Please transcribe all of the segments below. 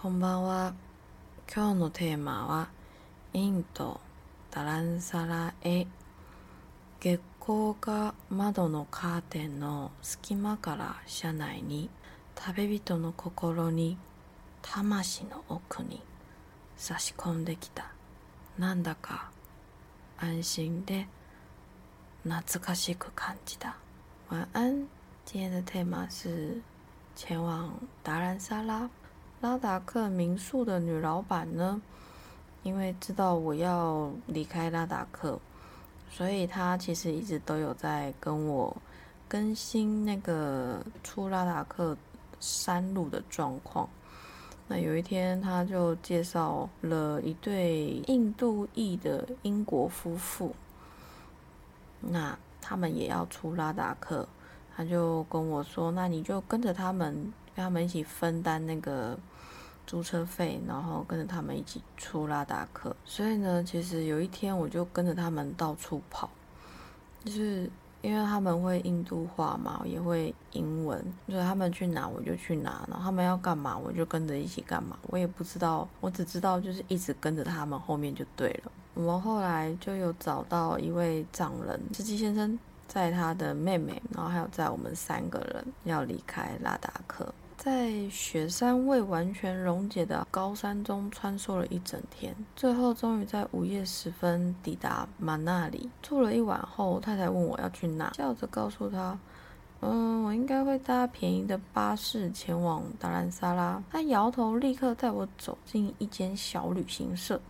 こんばんは。今日のテーマはインドダランサラへ。月光が窓のカーテンの隙間から車内に旅人の心に魂の奥に差し込んできた。なんだか安心で懐かしく感じた。晚安今天的 tema 是前往达兰萨拉拉达克民宿的女老板呢，因为知道我要离开拉达克，所以她其实一直都有在跟我更新那个出拉达克山路的状况。那有一天，她就介绍了一对印度裔的英国夫妇，那他们也要出拉达克，他就跟我说：“那你就跟着他们，跟他们一起分担那个。”租车费，然后跟着他们一起出拉达克。所以呢，其实有一天我就跟着他们到处跑，就是因为他们会印度话嘛，也会英文，所以他们去哪我就去哪，然后他们要干嘛我就跟着一起干嘛。我也不知道，我只知道就是一直跟着他们后面就对了。我们后来就有找到一位藏人司机先生，在他的妹妹，然后还有在我们三个人要离开拉达克。在雪山未完全溶解的高山中穿梭了一整天，最后终于在午夜时分抵达马那里。住了一晚后，太太问我要去哪，笑着告诉他：“嗯，我应该会搭便宜的巴士前往达兰萨拉。”他摇头，立刻带我走进一间小旅行社，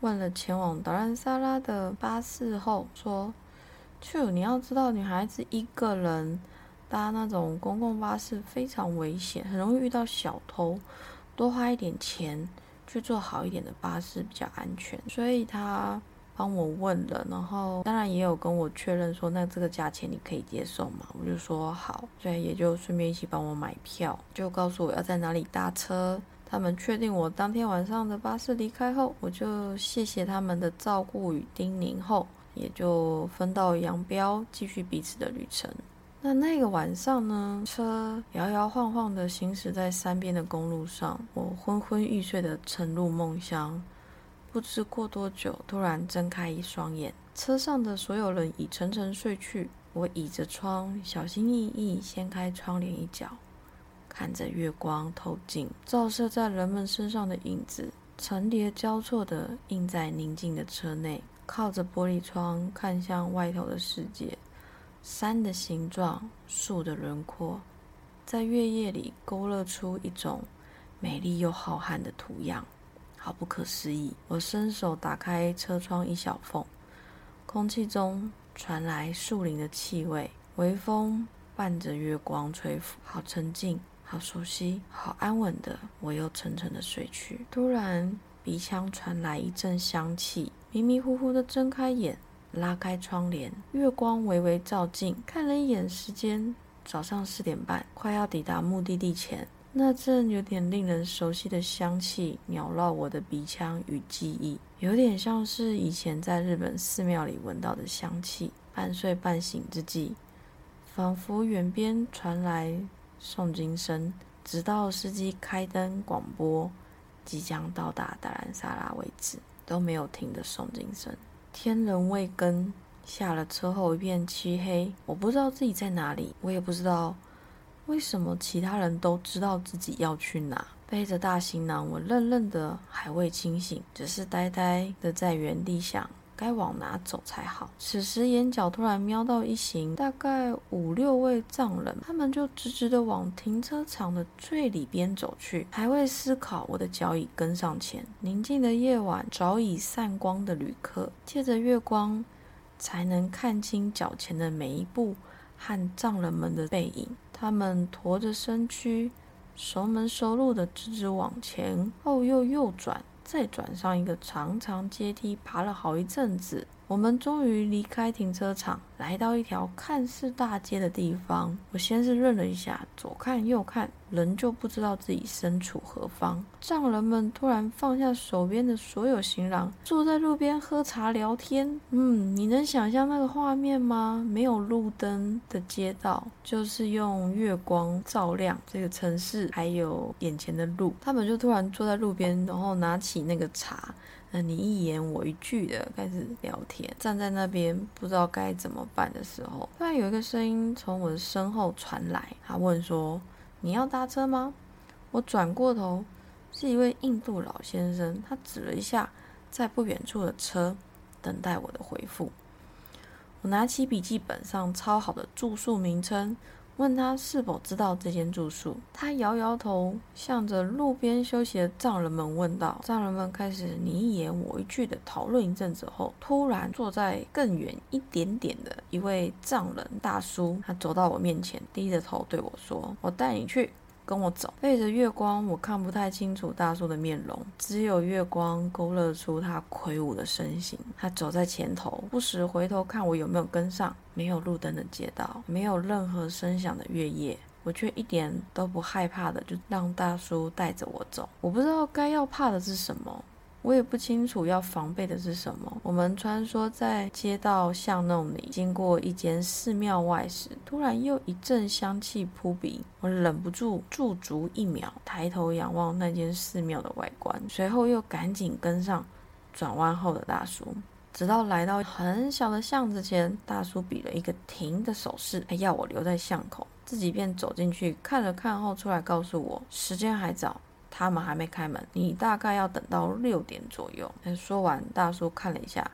问了前往达兰萨拉的巴士后说：“去，你要知道，女孩子一个人。”搭那种公共巴士非常危险，很容易遇到小偷。多花一点钱去坐好一点的巴士比较安全。所以他帮我问了，然后当然也有跟我确认说，那这个价钱你可以接受吗？我就说好，所以也就顺便一起帮我买票，就告诉我要在哪里搭车。他们确定我当天晚上的巴士离开后，我就谢谢他们的照顾与叮咛后，也就分道扬镳，继续彼此的旅程。那那个晚上呢？车摇摇晃晃地行驶在山边的公路上，我昏昏欲睡地沉入梦乡。不知过多久，突然睁开一双眼，车上的所有人已沉沉睡去。我倚着窗，小心翼翼掀开窗帘一角，看着月光透进，照射在人们身上的影子，层叠交错地映在宁静的车内。靠着玻璃窗，看向外头的世界。山的形状，树的轮廓，在月夜里勾勒出一种美丽又浩瀚的图样，好不可思议。我伸手打开车窗一小缝，空气中传来树林的气味，微风伴着月光吹拂，好沉静，好熟悉，好安稳的，我又沉沉的睡去。突然，鼻腔传来一阵香气，迷迷糊糊的睁开眼。拉开窗帘，月光微微照进，看了一眼时间，早上四点半，快要抵达目的地前，那阵有点令人熟悉的香气缭绕我的鼻腔与记忆，有点像是以前在日本寺庙里闻到的香气。半睡半醒之际，仿佛远边传来诵经声，直到司机开灯广播即将到达达兰萨拉为止，都没有停的诵经声。天人未更，下了车后一片漆黑，我不知道自己在哪里，我也不知道为什么其他人都知道自己要去哪。背着大行囊，我愣愣的，还未清醒，只是呆呆的在原地想。该往哪走才好？此时眼角突然瞄到一行大概五六位藏人，他们就直直的往停车场的最里边走去。还未思考，我的脚已跟上前。宁静的夜晚，早已散光的旅客，借着月光，才能看清脚前的每一步和藏人们的背影。他们驼着身躯，熟门熟路的直直往前，后又右转。再转上一个长长阶梯，爬了好一阵子，我们终于离开停车场，来到一条看似大街的地方。我先是愣了一下，左看右看，仍旧不知道自己身处何方。丈人们突然放下手边的所有行囊，坐在路边喝茶聊天。嗯，你能想象那个画面吗？没有路灯的街道，就是用月光照亮这个城市，还有眼前的路。他们就突然坐在路边，然后拿起那个茶。那你一言我一句的开始聊天，站在那边不知道该怎么办的时候，突然有一个声音从我的身后传来，他问说：“你要搭车吗？”我转过头，是一位印度老先生，他指了一下在不远处的车，等待我的回复。我拿起笔记本上抄好的住宿名称。问他是否知道这间住宿，他摇摇头，向着路边休息的藏人们问道。藏人们开始你一言我一句的讨论一阵子后，突然坐在更远一点点的一位藏人大叔，他走到我面前，低着头对我说：“我带你去。”跟我走，背着月光，我看不太清楚大叔的面容，只有月光勾勒出他魁梧的身形。他走在前头，不时回头看我有没有跟上。没有路灯的街道，没有任何声响的月夜，我却一点都不害怕的，就让大叔带着我走。我不知道该要怕的是什么。我也不清楚要防备的是什么。我们穿梭在街道巷弄里，经过一间寺庙外时，突然又一阵香气扑鼻，我忍不住驻足一秒，抬头仰望那间寺庙的外观，随后又赶紧跟上转弯后的大叔，直到来到很小的巷子前，大叔比了一个停的手势，还要我留在巷口，自己便走进去看了看后出来告诉我，时间还早。他们还没开门，你大概要等到六点左右。说完，大叔看了一下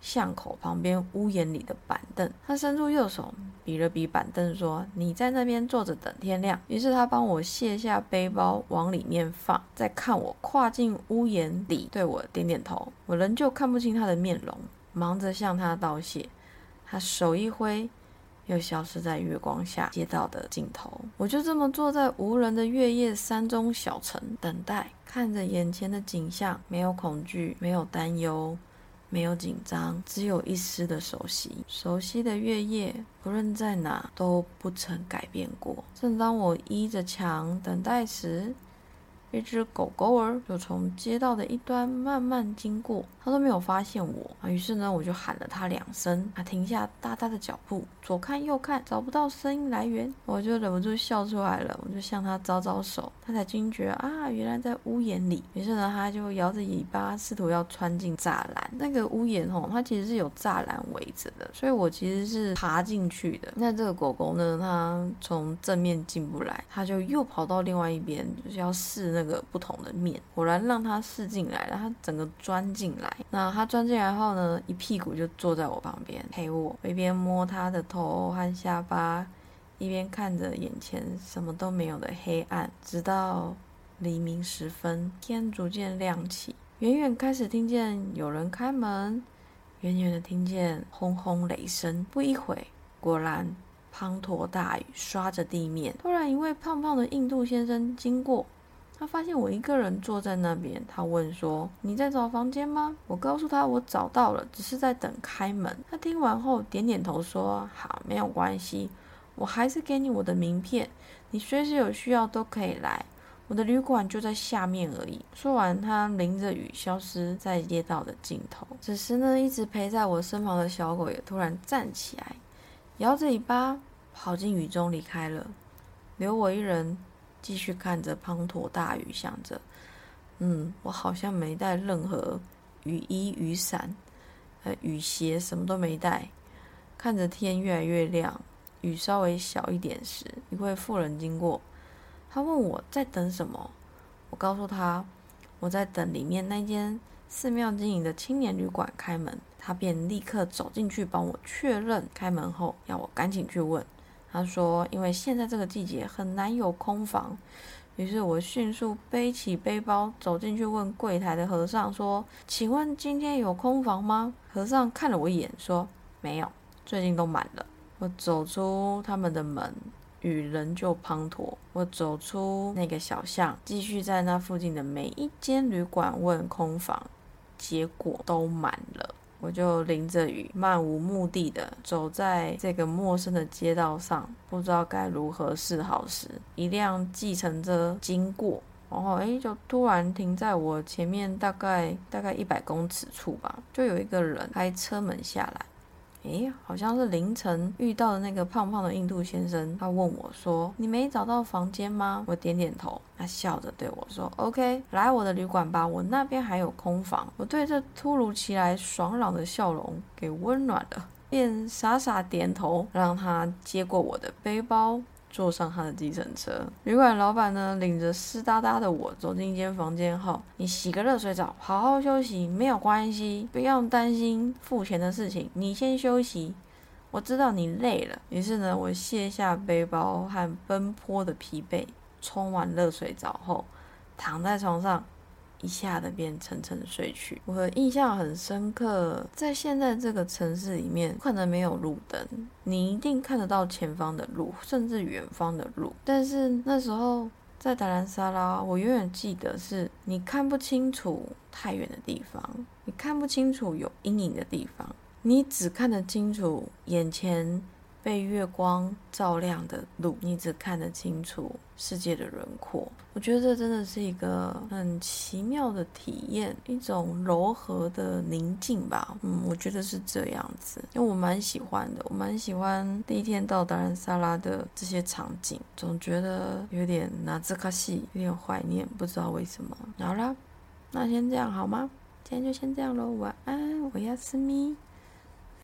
巷口旁边屋檐里的板凳，他伸出右手比了比板凳，说：“你在那边坐着等天亮。”于是他帮我卸下背包往里面放，再看我跨进屋檐里，对我点点头。我仍旧看不清他的面容，忙着向他道谢。他手一挥。又消失在月光下街道的尽头。我就这么坐在无人的月夜山中小城，等待，看着眼前的景象，没有恐惧，没有担忧，没有紧张，只有一丝的熟悉。熟悉的月夜，不论在哪都不曾改变过。正当我依着墙等待时，一只狗狗儿就从街道的一端慢慢经过，它都没有发现我。于是呢，我就喊了它两声，它停下大大的脚步，左看右看，找不到声音来源，我就忍不住笑出来了。我就向它招招手，它才惊觉啊，原来在屋檐里。于是呢，它就摇着尾巴，试图要穿进栅栏。那个屋檐吼，它其实是有栅栏围着的，所以我其实是爬进去的。那这个狗狗呢，它从正面进不来，它就又跑到另外一边，就是要试那。那个不同的面，果然让他试进来了，他整个钻进来。那他钻进来后呢，一屁股就坐在我旁边陪我，一边摸他的头和下巴，一边看着眼前什么都没有的黑暗。直到黎明时分，天逐渐亮起，远远开始听见有人开门，远远的听见轰轰雷声。不一会，果然滂沱大雨刷着地面。突然，一位胖胖的印度先生经过。他发现我一个人坐在那边，他问说：“你在找房间吗？”我告诉他：“我找到了，只是在等开门。”他听完后点点头说：“好，没有关系，我还是给你我的名片，你随时有需要都可以来。我的旅馆就在下面而已。”说完，他淋着雨消失在街道的尽头。此时呢，一直陪在我身旁的小狗也突然站起来，摇着尾巴跑进雨中离开了，留我一人。继续看着滂沱大雨，想着，嗯，我好像没带任何雨衣、雨伞、呃雨鞋，什么都没带。看着天越来越亮，雨稍微小一点时，一位妇人经过，他问我在等什么。我告诉他，我在等里面那间寺庙经营的青年旅馆开门。他便立刻走进去帮我确认开门后，要我赶紧去问。他说：“因为现在这个季节很难有空房。”于是我迅速背起背包走进去问柜台的和尚说：“请问今天有空房吗？”和尚看了我一眼说：“没有，最近都满了。”我走出他们的门，雨仍旧滂沱。我走出那个小巷，继续在那附近的每一间旅馆问空房，结果都满了。我就淋着雨，漫无目的的走在这个陌生的街道上，不知道该如何是好时，一辆计程车经过，然后诶，就突然停在我前面，大概大概一百公尺处吧，就有一个人开车门下来。诶，好像是凌晨遇到的那个胖胖的印度先生。他问我说：“你没找到房间吗？”我点点头。他笑着对我说：“OK，来我的旅馆吧，我那边还有空房。”我对这突如其来爽朗的笑容给温暖了，便傻傻点头，让他接过我的背包。坐上他的计程车，旅馆老板呢领着湿哒哒的我走进一间房间后，你洗个热水澡，好好休息，没有关系，不用担心付钱的事情，你先休息。我知道你累了，于是呢，我卸下背包和奔波的疲惫，冲完热水澡后，躺在床上。一下子便沉沉睡去。我的印象很深刻，在现在这个城市里面，可能没有路灯，你一定看得到前方的路，甚至远方的路。但是那时候在达兰萨拉，我永远记得是你看不清楚太远的地方，你看不清楚有阴影的地方，你只看得清楚眼前。被月光照亮的路，你只看得清楚世界的轮廓。我觉得这真的是一个很奇妙的体验，一种柔和的宁静吧。嗯，我觉得是这样子，因为我蛮喜欢的，我蛮喜欢第一天到达兰萨拉的这些场景，总觉得有点拿兹卡西，有点怀念，不知道为什么。好啦，那先这样好吗？今天就先这样喽，晚安，我要思咪。